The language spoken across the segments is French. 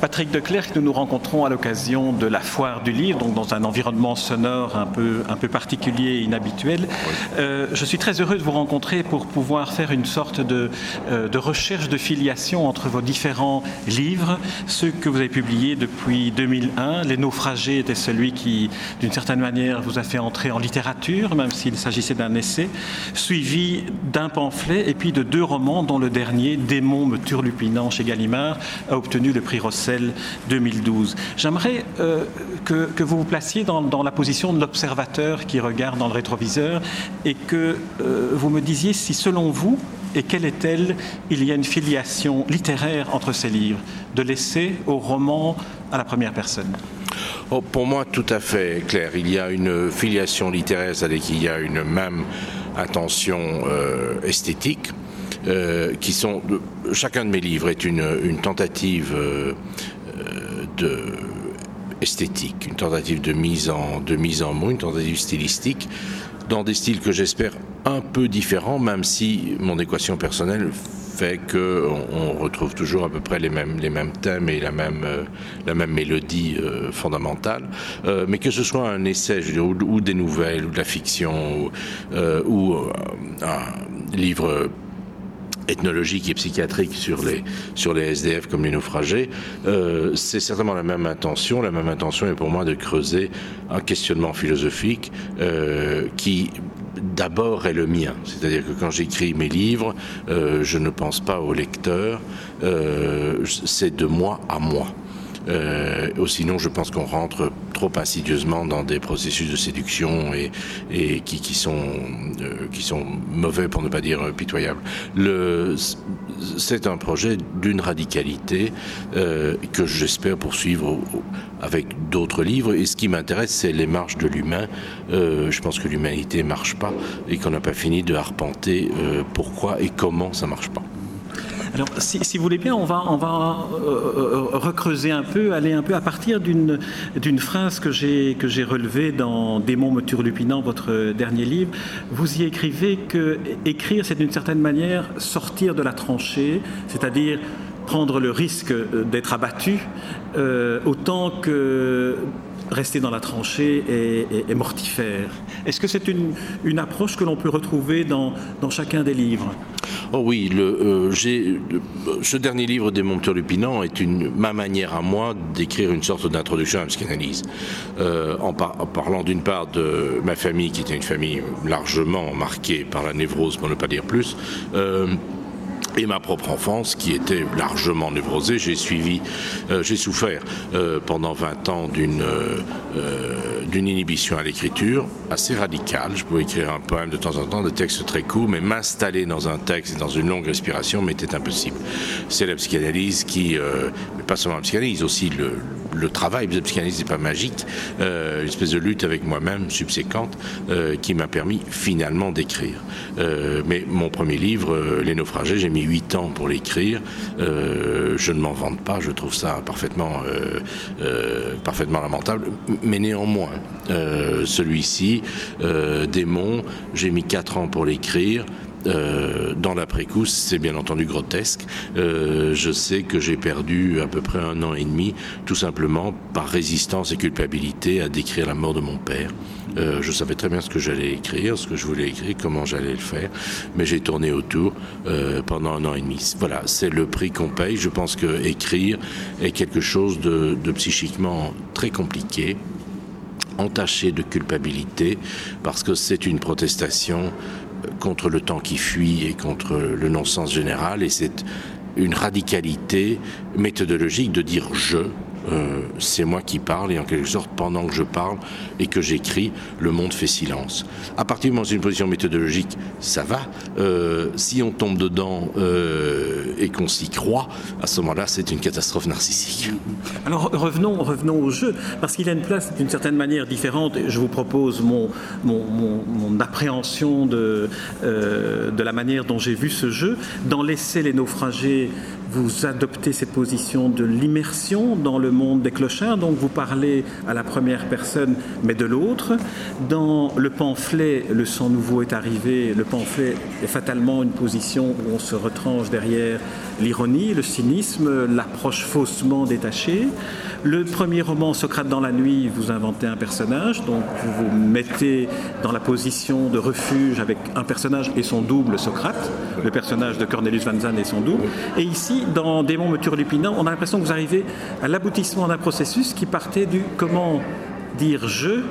Patrick Declercq, nous nous rencontrons à l'occasion de la foire du livre, donc dans un environnement sonore un peu, un peu particulier et inhabituel. Euh, je suis très heureux de vous rencontrer pour pouvoir faire une sorte de, euh, de, recherche de filiation entre vos différents livres, ceux que vous avez publiés depuis 2001. Les naufragés était celui qui, d'une certaine manière, vous a fait entrer en littérature, même s'il s'agissait d'un essai, suivi d'un pamphlet et puis de deux romans, dont le dernier, Démon me turlupinant chez Gallimard, a obtenu le prix Rosset 2012. J'aimerais euh, que, vous vous placiez dans, dans la position de l'observateur qui regarde dans le rétroviseur et que euh, vous me disiez si selon vous, et quelle est-elle Il y a une filiation littéraire entre ces livres, de l'essai au roman à la première personne? Oh, pour moi, tout à fait clair. Il y a une filiation littéraire, c'est-à-dire qu'il y a une même intention euh, esthétique. Euh, qui sont chacun de mes livres est une, tentative euh, de esthétique, une tentative de mise en de mise en mots, une tentative stylistique dans des styles que j'espère un peu différents, même si mon équation personnelle fait qu'on on retrouve toujours à peu près les mêmes, les mêmes thèmes et la même, euh, la même mélodie euh, fondamentale. Euh, mais que ce soit un essai, je veux ou, des nouvelles, ou de la fiction, euh, ou un livre ethnologique et psychiatrique sur les, sur les SDF comme les naufragés, euh, c'est certainement la même intention. La même intention est pour moi de creuser un questionnement philosophique euh, qui d'abord est le mien. C'est-à-dire que quand j'écris mes livres, euh, je ne pense pas au lecteur, c'est de moi à moi. Euh, sinon, je pense qu'on rentre trop insidieusement dans des processus de séduction et, qui, sont, euh, qui sont mauvais pour ne pas dire pitoyables. C'est un projet d'une radicalité euh, que j'espère poursuivre avec d'autres livres. Et ce qui m'intéresse, c'est les marches de l'humain. Euh, je pense que l'humanité marche pas et qu'on n'a pas fini de arpenter pourquoi et comment ça marche pas. Si, vous voulez bien, on va, on va euh, recreuser un peu, aller un peu à partir d'une phrase que j'ai relevée dans Démon me turlupinant, votre dernier livre. Vous y écrivez que écrire, c'est d'une certaine manière sortir de la tranchée, c'est-à-dire prendre le risque d'être abattu, euh, autant que rester dans la tranchée est, mortifère. Est-ce que c'est une, une, approche que l'on peut retrouver dans, dans, chacun des livres? Oh oui, euh, ce dernier livre des Monteurs Lupinant est une, ma manière à moi d'écrire une sorte d'introduction à la psychanalyse. Euh, en, parlant d'une part de ma famille, qui était une famille largement marquée par la névrose, pour ne pas dire plus, euh, et ma propre enfance qui était largement névrosée. J'ai suivi, euh, j'ai souffert euh, pendant 20 ans d'une euh, d'une inhibition à l'écriture assez radicale. Je pouvais écrire un poème de temps en temps, des textes très courts, mais m'installer dans un texte et dans une longue respiration m'était impossible. C'est la psychanalyse qui, mais pas seulement la psychanalyse, aussi le, le travail de psychanalyse n'est pas magique, euh, une espèce de lutte avec moi-même subséquente euh, qui m'a permis finalement d'écrire. Euh, mais mon premier livre, Les naufragés, j'ai mis huit ans pour l'écrire. Je ne m'en vante pas, je trouve ça parfaitement, parfaitement lamentable. Mais néanmoins, celui-ci, Démon, j'ai mis quatre ans pour l'écrire. Euh, dans l'après-coup, c'est bien entendu grotesque. Euh, je sais que j'ai perdu à peu près un an et demi, tout simplement par résistance et culpabilité à décrire la mort de mon père. Euh, je savais très bien ce que j'allais écrire, ce que je voulais écrire, comment j'allais le faire, mais j'ai tourné autour euh, pendant un an et demi. Voilà, c'est le prix qu'on paye. Je pense que écrire est quelque chose de, de psychiquement très compliqué entaché de culpabilité parce que c'est une protestation contre le temps qui fuit et contre le non-sens général et c'est une radicalité méthodologique de dire je euh, c'est moi qui parle et en quelque sorte pendant que je parle et que j'écris le monde fait silence. À partir du moment où une position méthodologique ça va. Euh, si on tombe dedans euh, et qu'on s'y croit à ce moment là c'est une catastrophe narcissique. Alors revenons revenons au jeu parce qu'il a une place d'une certaine manière différente. Je vous propose mon, mon, mon, mon appréhension de, de la manière dont j'ai vu ce jeu. Dans l'essai les naufragés vous adoptez cette position de l'immersion dans le monde des clochards, donc vous parlez à la première personne, mais de l'autre. Dans le pamphlet, le sang nouveau est arrivé, le pamphlet est fatalement une position où on se retranche derrière l'ironie, le cynisme, l'approche faussement détachée. Le premier roman, Socrate dans la nuit, vous inventez un personnage, donc vous vous mettez dans la position de refuge avec un personnage et son double, Socrate, le personnage de Cornelius Van Zandt et son double. Et ici, dans Démon me turlupinant, on a l'impression que vous arrivez à l'aboutissement d'un processus qui partait du comment dire je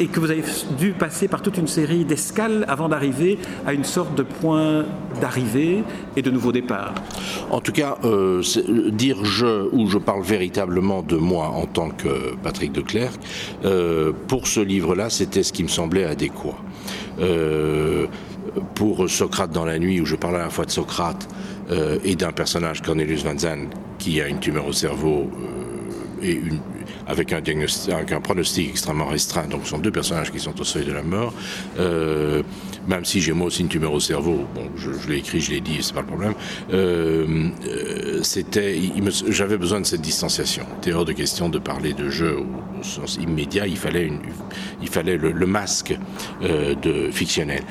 et que vous avez dû passer par toute une série d'escales avant d'arriver à une sorte de point d'arrivée et de nouveau départ. En tout cas, euh, dire je ou je parle véritablement de moi en tant que Patrick de Clercq, euh, pour ce livre-là, c'était ce qui me semblait adéquat. Euh, pour Socrate dans la nuit, où je parle à la fois de Socrate euh, et d'un personnage, Cornelius Van Zandt, qui a une tumeur au cerveau euh, et une, avec un, pronostic extrêmement restreint. Donc, ce sont deux personnages qui sont au seuil de la mort. Euh, même si j'ai moi aussi une tumeur au cerveau, bon, je, l'ai écrit, je l'ai dit, c'est pas le problème. Euh, euh j'avais besoin de cette distanciation. C'était hors de question de parler de jeu au, sens immédiat. Il fallait, une, il fallait le, masque de fictionnel.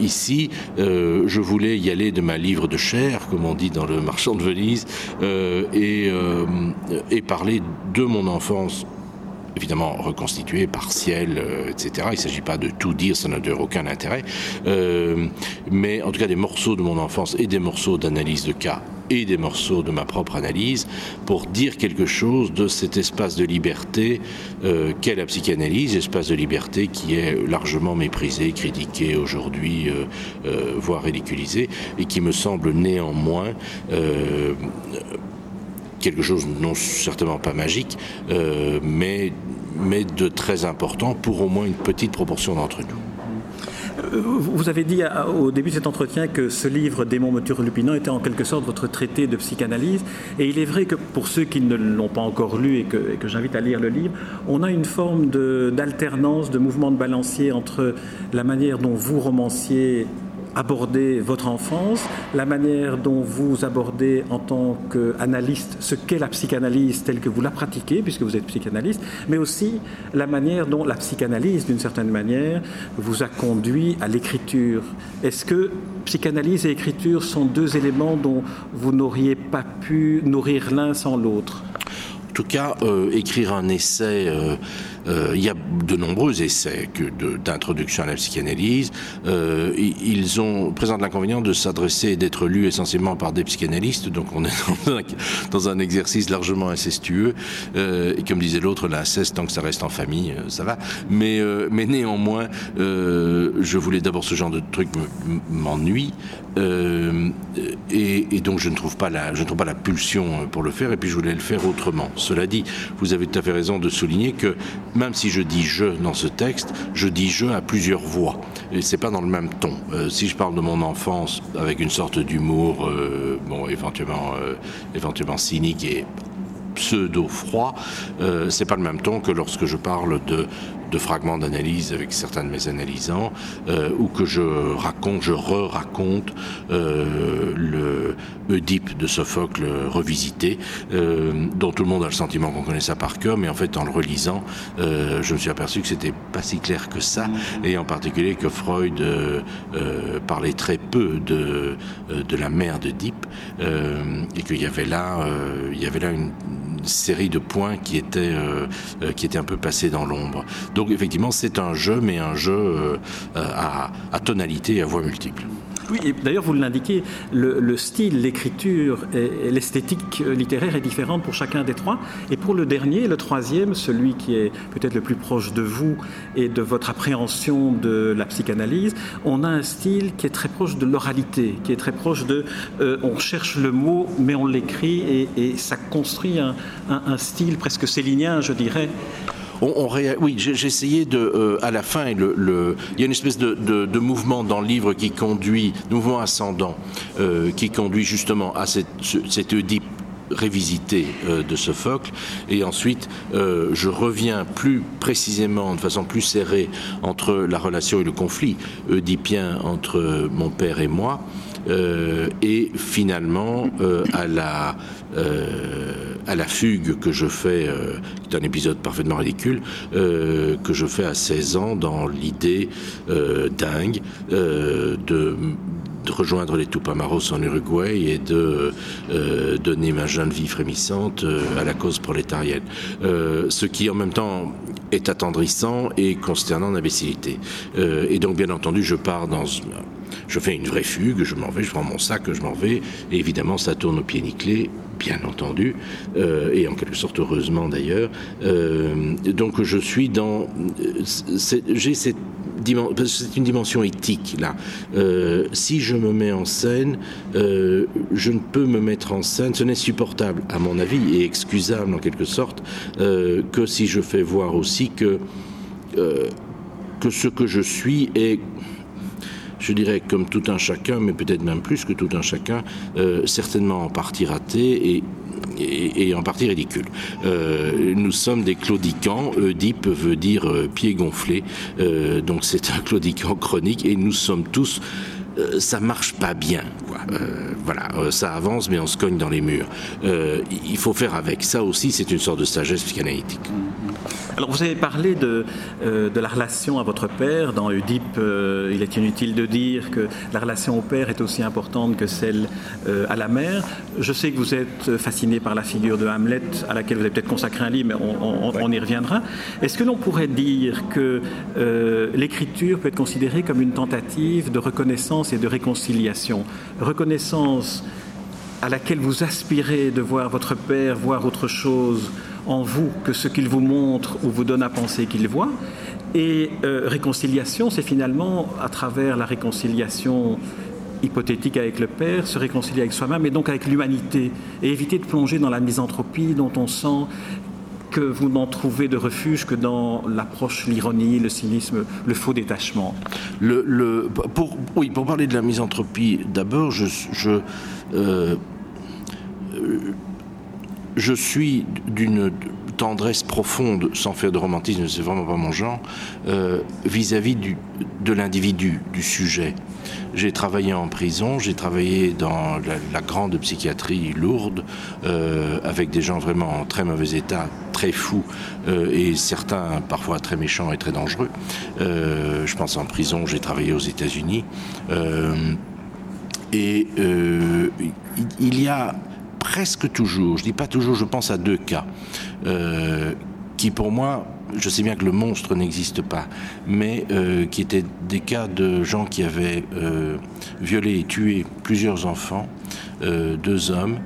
Ici, je voulais y aller de ma livre de chair, comme on dit dans le Marchand de Venise, et parler de mon enfance évidemment reconstituée, partielle, euh, etc. Il ne s'agit pas de tout dire, ça n'a aucun intérêt. Euh, mais en tout cas des morceaux de mon enfance et des morceaux d'analyse de cas et des morceaux de ma propre analyse pour dire quelque chose de cet espace de liberté euh, qu'est la psychanalyse, espace de liberté qui est largement méprisé, critiqué aujourd'hui, voire ridiculisé, et qui me semble néanmoins quelque chose non certainement pas magique, euh, mais, mais de très important pour au moins une petite proportion d'entre nous. Euh, vous avez dit au début de cet entretien que ce livre, Démon Moture Lupinant, était en quelque sorte votre traité de psychanalyse. Et il est vrai que pour ceux qui ne l'ont pas encore lu et que, que j'invite à lire le livre, on a une forme d'alternance, de, de mouvement de balancier entre la manière dont vous, romancier, aborder votre enfance, la manière dont vous abordez en tant qu'analyste ce qu'est la psychanalyse telle que vous la pratiquez, puisque vous êtes psychanalyste, mais aussi la manière dont la psychanalyse, d'une certaine manière, vous a conduit à l'écriture. Est-ce que psychanalyse et écriture sont deux éléments dont vous n'auriez pas pu nourrir l'un sans l'autre? En tout cas, euh, écrire un essai... Euh Euh, il y a de nombreux essais d'introduction à la psychanalyse. Euh, ils ont présentent l'inconvénient de s'adresser et d'être lus essentiellement par des psychanalystes, donc on est dans un, dans un exercice largement incestueux. Euh, et comme disait l'autre, l'inceste, tant que ça reste en famille, euh, ça va. Mais, euh, mais néanmoins, euh, je voulais d'abord ce genre de truc m'ennuie. Euh, et, et donc je ne trouve pas la je ne trouve pas la pulsion pour le faire et puis je voulais le faire autrement cela dit vous avez tout à fait raison de souligner que même si je dis je dans ce texte, je dis je à plusieurs voix. Et c'est pas dans le même ton. Euh, si je parle de mon enfance avec une sorte d'humour, euh, bon, éventuellement, euh, éventuellement cynique et pseudo froid, euh, c'est pas le même ton que lorsque je parle de de fragments d'analyse avec certains de mes analysants euh, ou que je raconte je re-raconte euh, le Oedipe de Sophocle revisité euh, dont tout le monde a le sentiment qu'on connaît ça par cœur mais en fait en le relisant euh, je me suis aperçu que c'était pas si clair que ça et en particulier que Freud euh, euh, parlait très peu de, de la mère euh, et qu'il y avait là il y avait là une série de points qui étaient euh, euh, qui un peu passés dans l'ombre. Donc effectivement c'est un jeu mais un jeu euh, à, à tonalité et à voix multiples Oui, d'ailleurs, vous l'indiquez, le, le style, l'écriture et, l'esthétique littéraire est différente pour chacun des trois. Et pour le dernier, le troisième, celui qui est peut-être le plus proche de vous et de votre appréhension de la psychanalyse, on a un style qui est très proche de l'oralité, qui est très proche de... Euh, on cherche le mot, mais on l'écrit et, ça construit un, un, un style presque célinien, je dirais. On. Oui, j'ai essayé de, euh, à la fin, il y a une espèce de, mouvement dans le livre qui conduit, mouvement ascendant, euh, qui conduit justement à cette, cet Oedipe révisité euh, de Sophocle et ensuite je reviens plus précisément de façon plus serrée entre la relation et le conflit oedipien entre mon père et moi et finalement à la à la fugue que je fais, qui est un épisode parfaitement ridicule, que je fais à 16 ans dans l'idée dingue de rejoindre les Tupamaros en Uruguay et de euh, donner ma jeune vie frémissante euh, à la cause prolétarienne. Euh, ce qui en même temps est attendrissant et consternant d'imbécilité. et donc bien entendu je pars dans je fais une vraie fugue, je m'en vais, je prends mon sac, je m'en vais, et évidemment ça tourne au pied nickelé, bien entendu, et en quelque sorte heureusement d'ailleurs. donc je suis dans, j'ai cette c'est une dimension éthique là. Euh, si je me mets en scène, euh, je ne peux me mettre en scène, ce n'est supportable à mon avis et excusable en quelque sorte, euh, que si je fais voir aussi que, que ce que je suis est je dirais comme tout un chacun, mais peut-être même plus que tout un chacun, certainement en partie raté et et, en partie ridicule. Euh, nous sommes des claudicants. Oedipe veut dire euh, pied gonflé. Euh, donc c'est un claudicant chronique et nous sommes tous ça marche pas bien. voilà, ça avance, mais on se cogne dans les murs. il faut faire avec. Ça aussi, c'est une sorte de sagesse psychanalytique. Alors vous avez parlé de, euh, de la relation à votre père. Dans Oedipe, euh, il est inutile de dire que la relation au père est aussi importante que celle euh, à la mère. Je sais que vous êtes fasciné par la figure de Hamlet, à laquelle vous avez peut-être consacré un livre, mais on y reviendra. Est-ce que l'on pourrait dire que l'écriture peut être considérée comme une tentative de reconnaissance et de réconciliation? Reconnaissance à laquelle vous aspirez de voir votre père voir autre chose en vous que ce qu'il vous montre ou vous donne à penser qu'il voit. Et euh, réconciliation, c'est finalement, à travers la réconciliation hypothétique avec le Père, se réconcilier avec soi-même et donc avec l'humanité, et éviter de plonger dans la misanthropie dont on sent que vous n'en trouvez de refuge que dans l'approche, l'ironie, le cynisme, le faux détachement. Le, pour, oui, pour parler de la misanthropie, d'abord, je, je euh, je suis d'une tendresse profonde, sans faire de romantisme, c'est vraiment pas mon genre, euh, vis-à-vis de l'individu, du sujet. J'ai travaillé en prison, j'ai travaillé dans la, grande psychiatrie lourde, euh, avec des gens vraiment en très mauvais état, très fous, euh, et certains parfois très méchants et très dangereux. je pense en prison, j'ai travaillé aux États-Unis. et il y a presque toujours, je dis pas toujours, je pense à deux cas, euh, qui pour moi, je sais bien que le monstre n'existe pas, mais euh, qui étaient des cas de gens qui avaient euh, violé et tué plusieurs enfants, deux hommes,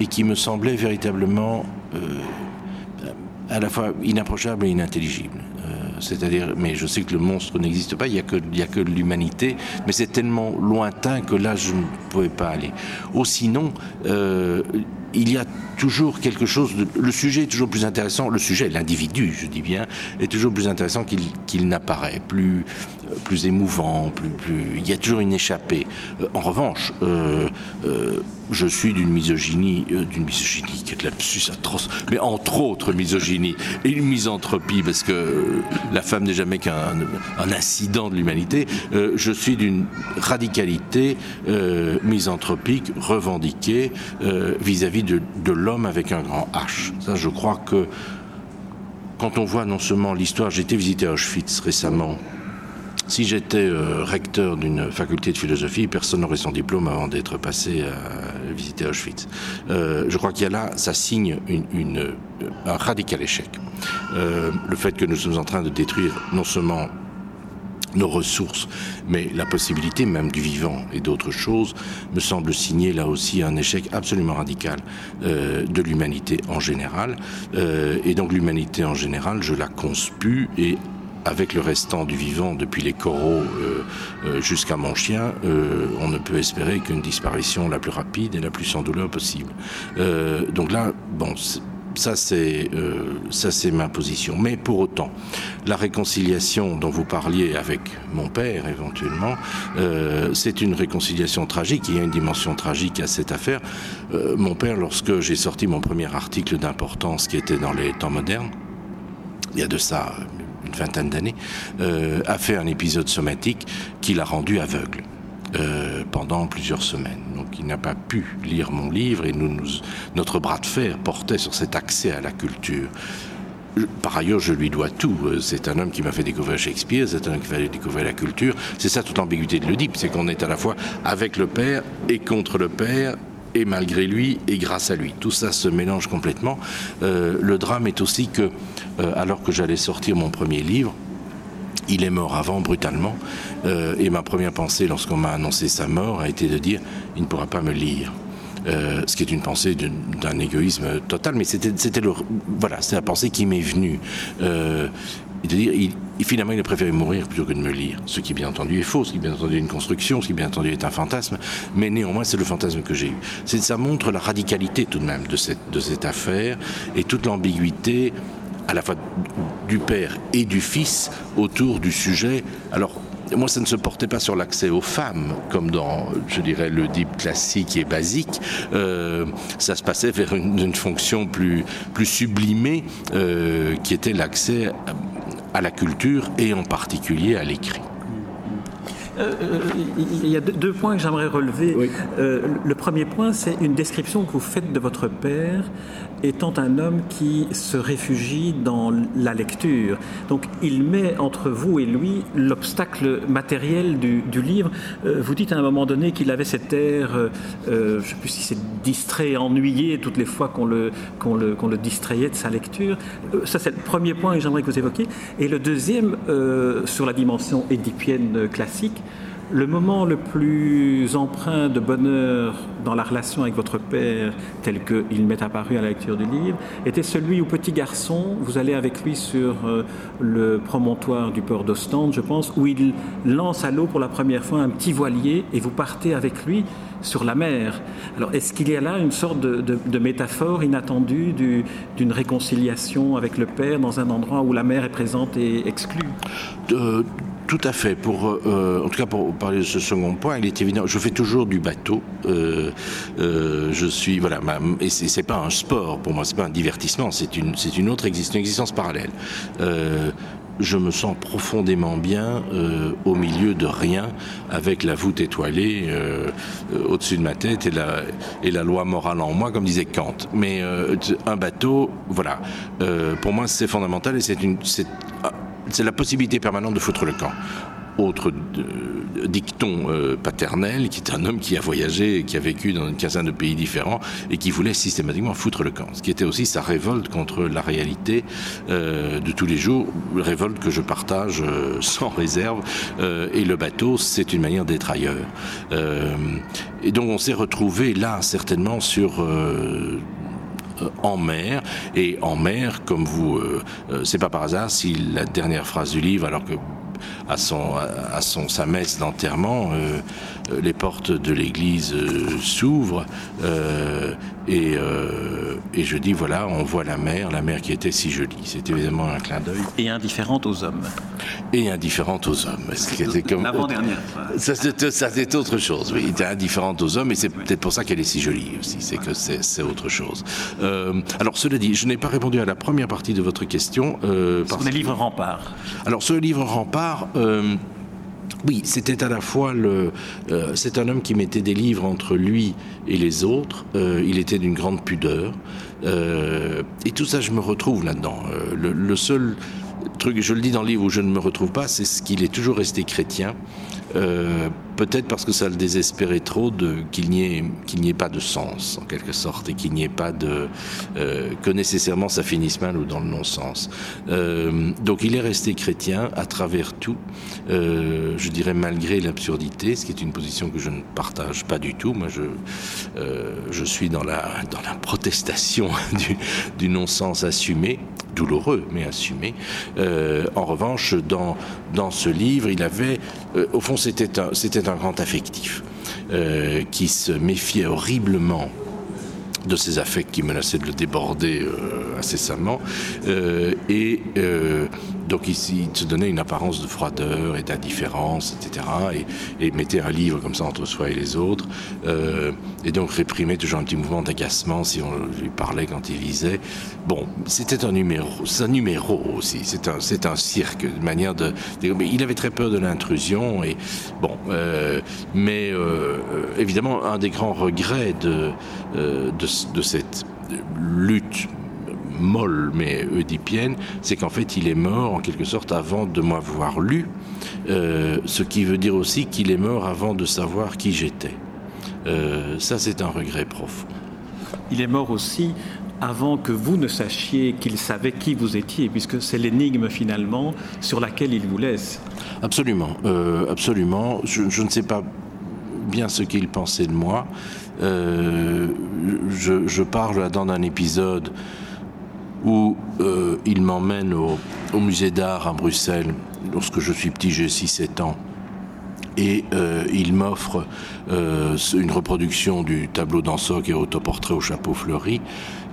et qui me semblaient véritablement à la fois inapprochables et inintelligibles c'est-à-dire, mais je sais que le monstre n'existe pas, il n'y a que, que l'humanité, mais c'est tellement lointain que là, je ne pouvais pas aller. Ou sinon, euh, il y a toujours quelque chose. le sujet est toujours plus intéressant. Le sujet, l'individu, je dis bien, est toujours plus intéressant qu'il n'apparaît, plus plus émouvant, plus, plus. Il y a toujours une échappée. Euh, en revanche, euh, je suis d'une misogynie, d'une misogynie qui est de lapsus atroce, mais entre autres misogynie et une misanthropie, parce que la femme n'est jamais qu'un un incident de l'humanité. je suis d'une radicalité misanthropique revendiquée vis-à-vis de, l'homme avec un grand H. Ça, je crois que quand on voit non seulement l'histoire, j'ai été visiter Auschwitz récemment. Si j'étais euh, recteur d'une faculté de philosophie, personne n'aurait son diplôme avant d'être passé à visiter Auschwitz. Euh, je crois qu'il y a là, ça signe un radical échec. Euh, le fait que nous sommes en train de détruire non seulement nos ressources, mais la possibilité même du vivant et d'autres choses me semble signer là aussi un échec absolument radical euh, de l'humanité en général. Euh, et donc l'humanité en général, je la conspue et avec le restant du vivant, depuis les coraux euh, jusqu'à mon chien, on ne peut espérer qu'une disparition la plus rapide et la plus sans douleur possible. donc là, bon, ça, c'est euh, ma position. Mais pour autant, la réconciliation dont vous parliez avec mon père, éventuellement, euh, c'est une réconciliation tragique. Il y a une dimension tragique à cette affaire. Euh, mon père, lorsque j'ai sorti mon premier article d'importance qui était dans les temps modernes, il y a de ça une vingtaine d'années, a fait un épisode somatique qui l'a rendu aveugle. pendant plusieurs semaines. Donc il n'a pas pu lire mon livre et nous, notre bras de fer portait sur cet accès à la culture. Par ailleurs, je lui dois tout. C'est un homme qui m'a fait découvrir Shakespeare, c'est un homme qui m'a fait découvrir la culture. C'est ça toute l'ambiguïté de l'Oedipe, c'est qu'on est à la fois avec le père et contre le père, et malgré lui et grâce à lui. Tout ça se mélange complètement. Euh, le drame est aussi que, euh, alors que j'allais sortir mon premier livre, il est mort avant, brutalement. Euh, et ma première pensée, lorsqu'on m'a annoncé sa mort, a été de dire il ne pourra pas me lire. Ce qui est une pensée d'un égoïsme total, mais c'était le voilà, c'est la pensée qui m'est venue. Et de dire, finalement, il a préféré mourir plutôt que de me lire. Ce qui, bien entendu, est faux, ce qui, bien entendu, est une construction, ce qui, bien entendu, est un fantasme, mais néanmoins, c'est le fantasme que j'ai eu. Ça montre la radicalité, tout de même, de cette, affaire et toute l'ambiguïté à la fois du père et du fils autour du sujet. Alors, moi, ça ne se portait pas sur l'accès aux femmes, comme dans, je dirais, le deep classique et basique. Euh, ça se passait vers une, fonction plus, plus sublimée, euh, qui était l'accès à la culture et en particulier à l'écrit. Euh, il y a deux points que j'aimerais relever. le premier point, c'est une description que vous faites de votre père étant un homme qui se réfugie dans la lecture. Donc il met entre vous et lui l'obstacle matériel du, livre. Euh, vous dites à un moment donné qu'il avait cet air, euh, euh, je ne sais plus si c'est distrait, ennuyé toutes les fois qu'on le, le, le distrayait de sa lecture. ça c'est le premier point que j'aimerais que vous évoquiez. Et le deuxième, sur la dimension édipienne classique, le moment le plus empreint de bonheur dans la relation avec votre père, tel qu'il m'est apparu à la lecture du livre, était celui où petit garçon, vous allez avec lui sur euh, le promontoire du port d'Ostende, je pense, où il lance à l'eau pour la première fois un petit voilier et vous partez avec lui sur la mer. Alors, est-ce qu'il y a là une sorte de, métaphore inattendue d'une réconciliation avec le Père dans un endroit où la mer est présente et exclue? Tout à fait. Pour, euh, en tout cas, pour parler de ce second point, il est évident. Je fais toujours du bateau. Euh, euh, je suis voilà, et c'est pas un sport pour moi, c'est pas un divertissement. C'est une, c'est une autre existence, une existence parallèle. je me sens profondément bien au milieu de rien, avec la voûte étoilée au-dessus de ma tête et la, et la loi morale en moi, comme disait Kant. Mais un bateau, voilà, pour moi c'est fondamental et c'est une, c'est c'est la possibilité permanente de foutre le camp. Autre euh, dicton euh, paternel, qui est un homme qui a voyagé, qui a vécu dans une quinzaine de pays différents et qui voulait systématiquement foutre le camp. Ce qui était aussi sa révolte contre la réalité euh, de tous les jours, révolte que je partage sans réserve. et le bateau, c'est une manière d'être ailleurs. et donc on s'est retrouvé là certainement sur en mer. Et en mer, comme vous, euh, euh, c'est pas par hasard si la dernière phrase du livre, alors que à son, à son sa messe d'enterrement, les portes de l'église s'ouvrent et, et, je dis voilà, on voit la mer, la mer qui était si jolie. C'est évidemment un clin d'œil. Et indifférente aux hommes. Et indifférente aux hommes. L'avant-dernière. Ça, c'est autre chose, oui. était indifférente aux hommes et c'est peut-être pour ça qu'elle est si jolie aussi. C'est que c'est autre chose. Euh, alors, cela dit, je n'ai pas répondu à la première partie de votre question. Euh, sur les livres remparts. Alors, sur le livre rempart. Euh, oui, c'était à la fois le. Euh, c'est un homme qui mettait des livres entre lui et les autres. Euh, il était d'une grande pudeur. Euh, et tout ça, je me retrouve là-dedans. Le, seul truc, je le dis dans le livre où je ne me retrouve pas, c'est ce qu'il est toujours resté chrétien. Peut-être parce que ça le désespérait trop qu'il n'y ait, qu'il n'y ait pas de sens, en quelque sorte, et qu'il n'y ait pas de. que nécessairement ça finisse mal ou dans le non-sens. donc il est resté chrétien à travers tout. Euh, je dirais malgré l'absurdité, ce qui est une position que je ne partage pas du tout. Moi, je, euh, je suis dans la, dans la protestation du, du non-sens assumé, douloureux, mais assumé. Euh, en revanche, dans, dans ce livre, il avait, au fond, c'était un, grand affectif qui se méfiait horriblement de ces affects qui menaçaient de le déborder incessamment, et donc il, se donnait une apparence de froideur et d'indifférence, etc. Et, mettait un livre comme ça entre soi et les autres. Euh, et donc réprimait toujours un petit mouvement d'agacement si on lui parlait quand il lisait. Bon, c'était un numéro, c'est un numéro aussi. C'est un, c'est un cirque, une manière de. il avait très peur de l'intrusion et bon, euh, mais euh, évidemment un des grands regrets de, de, de cette lutte molle mais oedipienne, c'est qu'en fait il est mort en quelque sorte avant de m'avoir lu, euh, ce qui veut dire aussi qu'il est mort avant de savoir qui j'étais. Euh, ça c'est un regret profond. Il est mort aussi avant que vous ne sachiez qu'il savait qui vous étiez, puisque c'est l'énigme finalement sur laquelle il vous laisse. Absolument, euh, absolument. Je, ne sais pas bien ce qu'il pensait de moi. je, je, parle là-dedans d'un épisode où euh, il m'emmène au, musée d'art à Bruxelles. Lorsque je suis petit, j'ai 6-7 ans. Et euh, il m'offre euh, une reproduction du tableau d'Anso qui est autoportrait au chapeau fleuri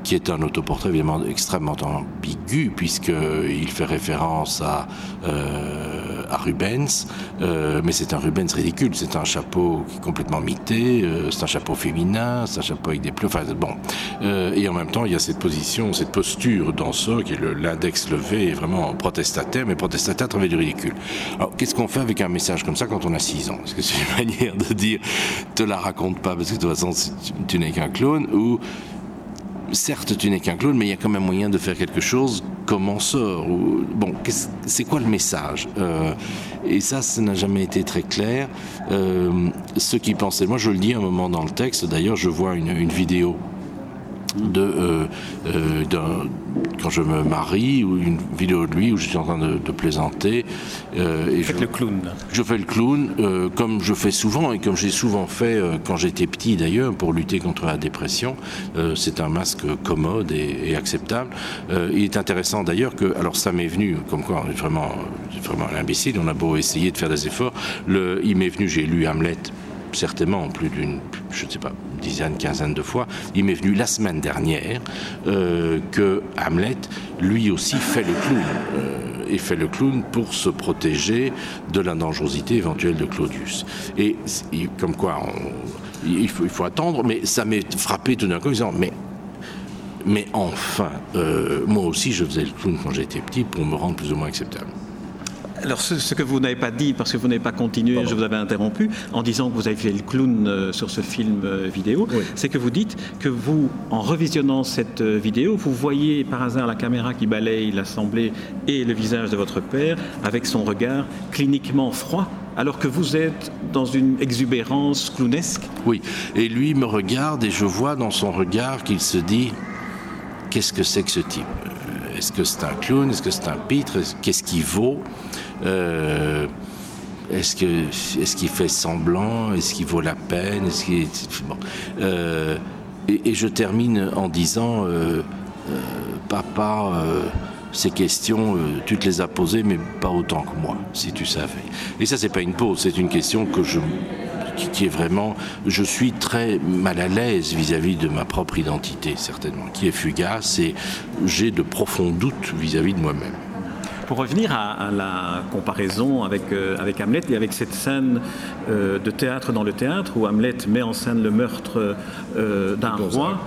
qui est un autoportrait évidemment extrêmement ambigu, puisqu'il fait référence à, euh, à Rubens, euh, mais c'est un Rubens ridicule, c'est un chapeau qui est complètement mité, euh, c'est un chapeau féminin, c'est un chapeau avec des plumes, enfin bon. Euh, et en même temps, il y a cette position, cette posture dans ça, qui est l'index levé, vraiment protestataire, mais protestataire à travers du ridicule. Alors, qu'est-ce qu'on fait avec un message comme ça quand on a 6 ans Est-ce que c'est une manière de dire, te la raconte pas, parce que de toute façon, tu n'es qu'un clone, ou certes, tu n'es qu'un clone, mais il y a quand même moyen de faire quelque chose. Comment sort Bon, c'est quoi le message? Euh, Et ça, ça n'a jamais été très clair. Euh, ceux qui pensaient, moi je le dis un moment dans le texte, d'ailleurs, je vois une, une vidéo de, euh, euh, quand je me marie ou une vidéo de lui où je suis en train de, plaisanter. Euh, et je, le clown. Je fais le clown euh, comme je fais souvent et comme j'ai souvent fait quand j'étais petit d'ailleurs pour lutter contre la dépression. C'est un masque commode et, acceptable. il est intéressant d'ailleurs que, alors ça m'est venu, comme quoi on est vraiment, vraiment un imbécile, on a beau essayer de faire des efforts. Le, il m'est venu, j'ai lu Hamlet certainement plus d'une, je ne sais pas, dizaine, quinzaine de fois. Il m'est venu la semaine dernière euh, que Hamlet, lui aussi, fait le clown. Euh, et fait le clown pour se protéger de la dangerosité éventuelle de Claudius. Et comme quoi, il, faut, attendre, mais ça m'est frappé tout d'un coup en disant, mais mais enfin, euh, moi aussi je faisais le clown quand j'étais petit pour me rendre plus ou moins acceptable. Alors, ce, que vous n'avez pas dit, parce que vous n'avez pas continué, je vous avais interrompu, en disant que vous avez fait le clown euh, sur ce film euh, vidéo, c'est que vous dites que vous, en revisionnant cette euh, vidéo, vous voyez par hasard la caméra qui balaye l'Assemblée et le visage de votre père avec son regard cliniquement froid alors que vous êtes dans une exubérance clownesque? Oui, et lui me regarde et je vois dans son regard qu'il se dit qu'est-ce que c'est que ce type? Est-ce que c'est un clown? Est-ce que c'est un pitre? Qu'est-ce qu'il vaut? Euh, est-ce que est-ce qu'il fait semblant? Est-ce qu'il vaut la peine? Est-ce qu'il bon. euh, et, je termine en disant euh, papa ces questions, tu te les as posées, mais pas autant que moi, si tu savais. Et ça, c'est pas une pause, c'est une question que je, qui, est vraiment, je suis très mal à l'aise vis-à-vis de ma propre identité, certainement, qui est fugace, et j'ai de profonds doutes vis-à-vis -vis de moi-même pour revenir à, à, la comparaison avec, euh, avec Hamlet et avec cette scène euh, de théâtre dans le théâtre où Hamlet met en scène le meurtre euh, d'un roi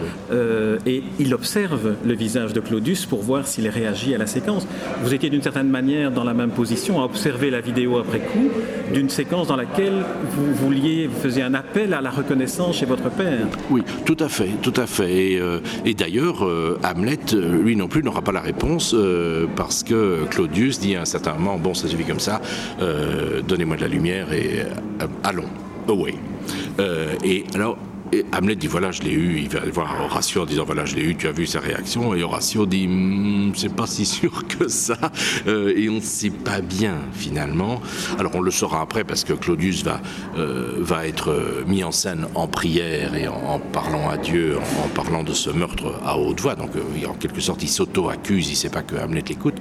et il observe le visage de Claudius pour voir s'il réagit à la séquence. Vous étiez d'une certaine manière dans la même position à observer la vidéo après coup d'une séquence dans laquelle vous vouliez, vous faisiez un appel à la reconnaissance chez votre père. Oui, tout à fait, tout à fait. Et, et d'ailleurs, Hamlet, lui non plus, n'aura pas la réponse parce que Claudius Dit à un certain moment, bon, ça suffit comme ça, euh, donnez-moi de la lumière et euh, allons, away. Euh, et alors, et Hamlet dit voilà, je l'ai eu. Il va voir Horatio en disant voilà, je l'ai eu. Tu as vu sa réaction Et Horatio dit mmm, c'est pas si sûr que ça. Euh, et on ne sait pas bien finalement. Alors on le saura après parce que Claudius va euh, va être euh, mis en scène en prière et en, parlant à Dieu, en, parlant de ce meurtre à haute voix. Donc en quelque sorte, il s'auto-accuse. Il sait pas que Hamlet l'écoute.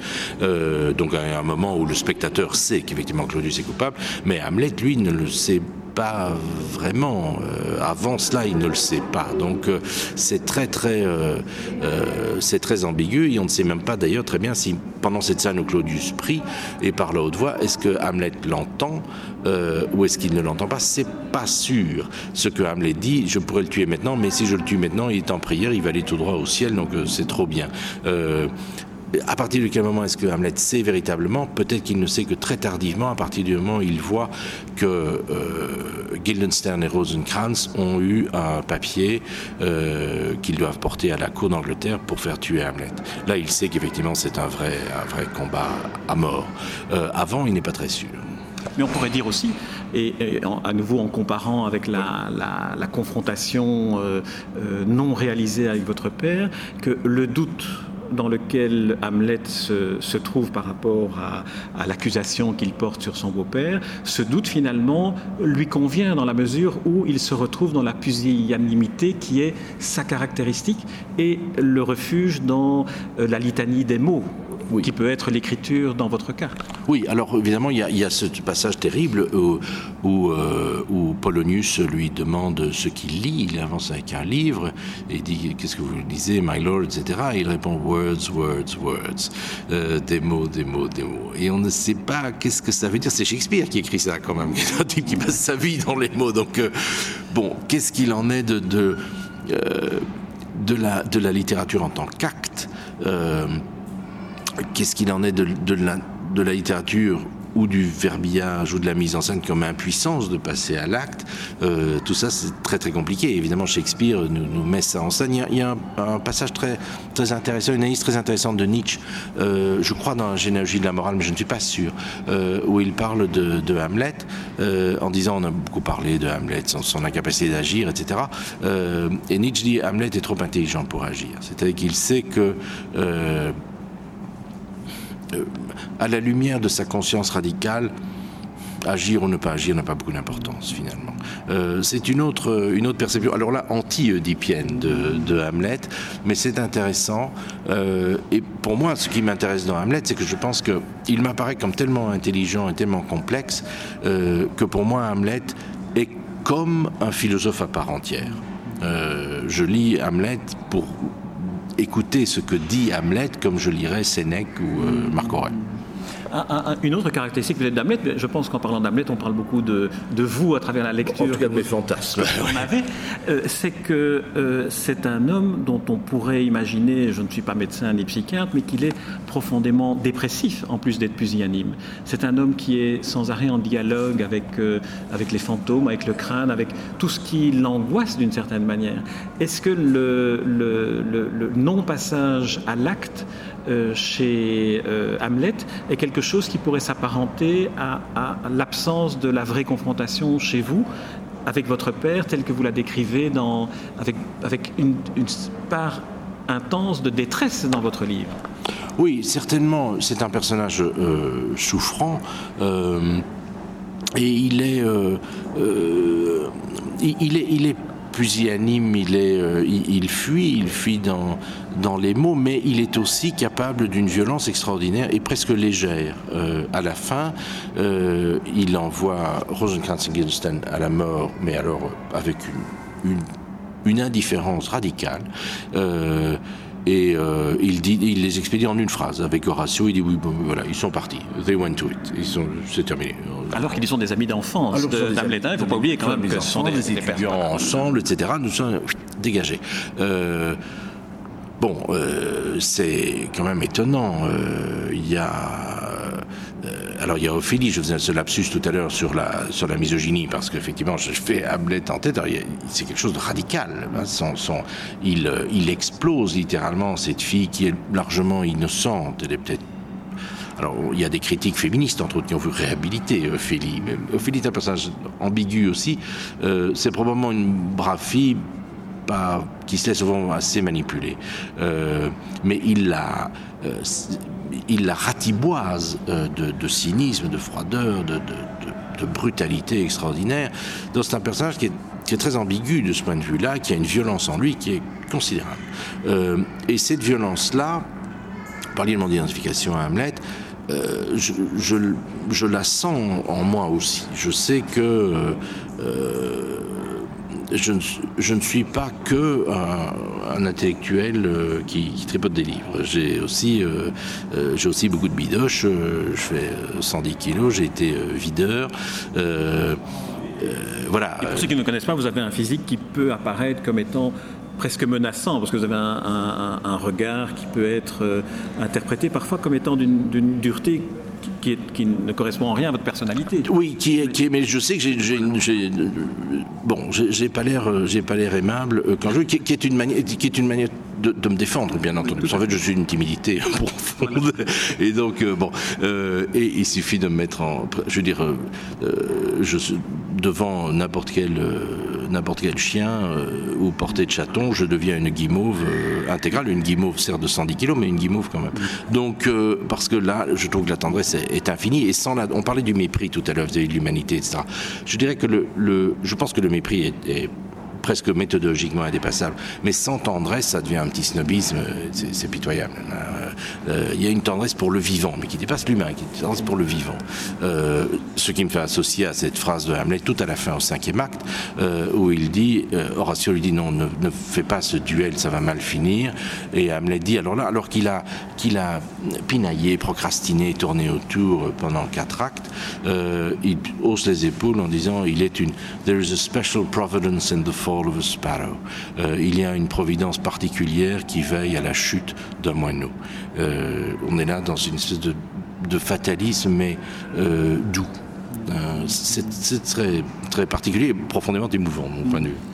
Donc à un moment où le spectateur sait qu'effectivement Claudius est coupable, mais Hamlet lui ne le sait pas pas vraiment. Euh, avant cela, il ne le sait pas. Donc euh, c'est très très c'est très ambigu et on ne sait même pas d'ailleurs très bien si pendant cette scène où Claudius prie et par la haute voix, est-ce que Hamlet l'entend ou est-ce qu'il ne l'entend pas? C'est pas sûr. Ce que Hamlet dit, je pourrais le tuer maintenant, mais si je le tue maintenant, il est en prière, il va aller tout droit au ciel, donc c'est trop bien à partir de quel moment est-ce que Hamlet sait véritablement Peut-être qu'il ne sait que très tardivement, à partir du moment où il voit que euh, Guildenstern et Rosencrantz ont eu un papier euh, qu'ils doivent porter à la cour d'Angleterre pour faire tuer Hamlet. Là, il sait qu'effectivement, c'est un vrai, un vrai combat à mort. Euh, avant, il n'est pas très sûr. Mais on pourrait dire aussi, et, à nouveau en comparant avec la, confrontation non réalisée avec votre père, que le doute dans lequel Hamlet se, trouve par rapport à, l'accusation qu'il porte sur son beau-père, ce doute finalement lui convient dans la mesure où il se retrouve dans la pusillanimité qui est sa caractéristique et le refuge dans euh, la litanie des mots qui peut être l'écriture dans votre cas. Oui, alors évidemment, il y a, ce passage terrible où, euh, où, Polonius lui demande ce qu'il lit. Il avance avec un livre et dit Qu'est-ce que vous lisez, my lord, etc. Et il répond Words, words, words. Euh, des mots, des mots, des mots. Et on ne sait pas qu'est-ce que ça veut dire. C'est Shakespeare qui écrit ça quand même, qui passe sa vie dans les mots. Donc, euh, bon, qu'est-ce qu'il en est de. de de la, de la littérature en tant qu'acte, qu'est-ce qu'il en est de, la, littérature ou du verbillage ou de la mise en scène qui ont impuissance de passer à l'acte, euh, tout ça c'est très très compliqué. Évidemment Shakespeare nous, met ça en scène. Il y a, un, passage très, très intéressant, une analyse très intéressante de Nietzsche, euh, je crois dans la généalogie de la morale, mais je ne suis pas sûr, euh, où il parle de, Hamlet en disant on a beaucoup parlé de Hamlet, son, incapacité d'agir, etc. et Nietzsche dit Hamlet est trop intelligent pour agir. C'est-à-dire qu'il sait que à la lumière de sa conscience radicale, agir ou ne pas agir n'a pas beaucoup d'importance finalement. Euh, c'est une autre, une autre perception. Alors là, anti-oedipienne de, de, Hamlet, mais c'est intéressant. Euh, et pour moi, ce qui m'intéresse dans Hamlet, c'est que je pense qu'il m'apparaît comme tellement intelligent et tellement complexe que pour moi, Hamlet est comme un philosophe à part entière. je lis Hamlet pour écouter ce que dit Hamlet comme je lirais Sénèque ou euh, Marc Aurèle une autre caractéristique peut-être d'Hamlet, je pense qu'en parlant d'Hamlet, on parle beaucoup de, de, vous à travers la lecture. En tout cas, mes fantasmes. Euh, c'est que euh, c'est un homme dont on pourrait imaginer, je ne suis pas médecin ni psychiatre, mais qu'il est profondément dépressif en plus d'être pusillanime. C'est un homme qui est sans arrêt en dialogue avec, euh, avec les fantômes, avec le crâne, avec tout ce qui l'angoisse d'une certaine manière. Est-ce que le, le, le non-passage à l'acte euh, chez euh, Hamlet est quelque chose qui pourrait s'apparenter à, l'absence de la vraie confrontation chez vous avec votre père tel que vous la décrivez avec, avec une, part intense de détresse dans votre livre. Oui, certainement, c'est un personnage euh, souffrant. et il, est, il est pusillanime, il, est, euh, il, fuit, il fuit dans, dans les mots, mais il est aussi capable d'une violence extraordinaire et presque légère. Euh, à la fin, euh, il envoie Rosencrantz et Guildenstern à la mort, mais alors avec une, une, une indifférence radicale. Et euh, il, dit, il les expédie en une phrase. Avec Horatio, il dit oui, voilà, ils sont partis. They went to it. Ils sont, c'est terminé. Alors qu'ils sont des amis d'enfance d'Hamlet. Il ne faut pas oublier quand même que ce sont des, étudiants ensemble, etc. Nous sommes dégagés. Euh, bon, euh, c'est quand même étonnant. Euh, il y a alors il y a Ophélie, je faisais ce lapsus tout à l'heure sur la, misogynie, parce qu'effectivement je fais Hamlet en tête, c'est quelque chose de radical. Hein, euh, il explose littéralement cette fille qui est largement innocente, elle est peut-être il y a des critiques féministes, entre autres, qui ont vu réhabiliter Ophélie. Mais Ophélie est un personnage ambigu aussi. Euh, c'est probablement une brave fille, qui se laisse souvent assez manipuler. Euh, mais il l'a il la ratiboise euh, de, cynisme, de froideur, de, brutalité extraordinaire. Donc c'est un personnage qui est, très ambigu de ce point de vue-là, qui a une violence en lui qui est considérable. Euh, et cette violence-là, par l'élément d'identification à Hamlet, je, la sens en moi aussi. Je sais que je ne, suis pas que un, intellectuel euh, qui, tripote des livres. J'ai aussi, euh, euh, aussi beaucoup de bidoches. je fais 110 kilos, j'ai été videur. voilà. pour ceux qui ne connaissent pas, vous avez un physique qui peut apparaître comme étant presque menaçant, parce que vous avez un, regard qui peut être interprété parfois comme étant d'une dureté qui, ne correspond en rien à votre personnalité. Oui, qui est, qui mais je sais que j'ai, bon, j'ai pas l'air, euh, j'ai pas l'air aimable euh, quand je, qui, qui, est une manière, qui est une manière de, me défendre, bien entendu. En fait, je suis une timidité profonde. Et donc, euh, bon, et il suffit de me mettre en, je veux dire, je suis devant n'importe quel n'importe quel chien euh, ou portée de chaton, je deviens une guimauve euh, intégrale. Une guimauve, certes de 110 kilos, mais une guimauve quand même. Donc, euh, parce que là, je trouve que la tendresse est, infinie. Et sans la, on parlait du mépris tout à l'heure vis-à-vis de l'humanité, etc. Je dirais que le, le, je pense que le mépris est presque méthodologiquement indépassable. Mais sans tendresse, ça devient un petit snobisme, c'est pitoyable. Euh, euh, il y a une tendresse pour le vivant, mais qui dépasse l'humain, qui est une tendresse pour le vivant. Euh, ce qui me fait associer à cette phrase de Hamlet tout à la fin, au cinquième acte, où il dit, Horatio lui dit non, ne, ne fais pas ce duel, ça va mal finir. Et Hamlet dit, alors là, alors qu'il a, qu'il a pinaillé, procrastiné, tourné autour pendant quatre actes, il hausse les épaules en disant, il est une, there is a special providence in the fall of a sparrow. Euh, il y a une providence particulière qui veille à la chute d'un moineau. Euh, on est là dans une espèce de, fatalisme, mais euh, doux. c'est très, très particulier et profondément émouvant, de mon point de vue.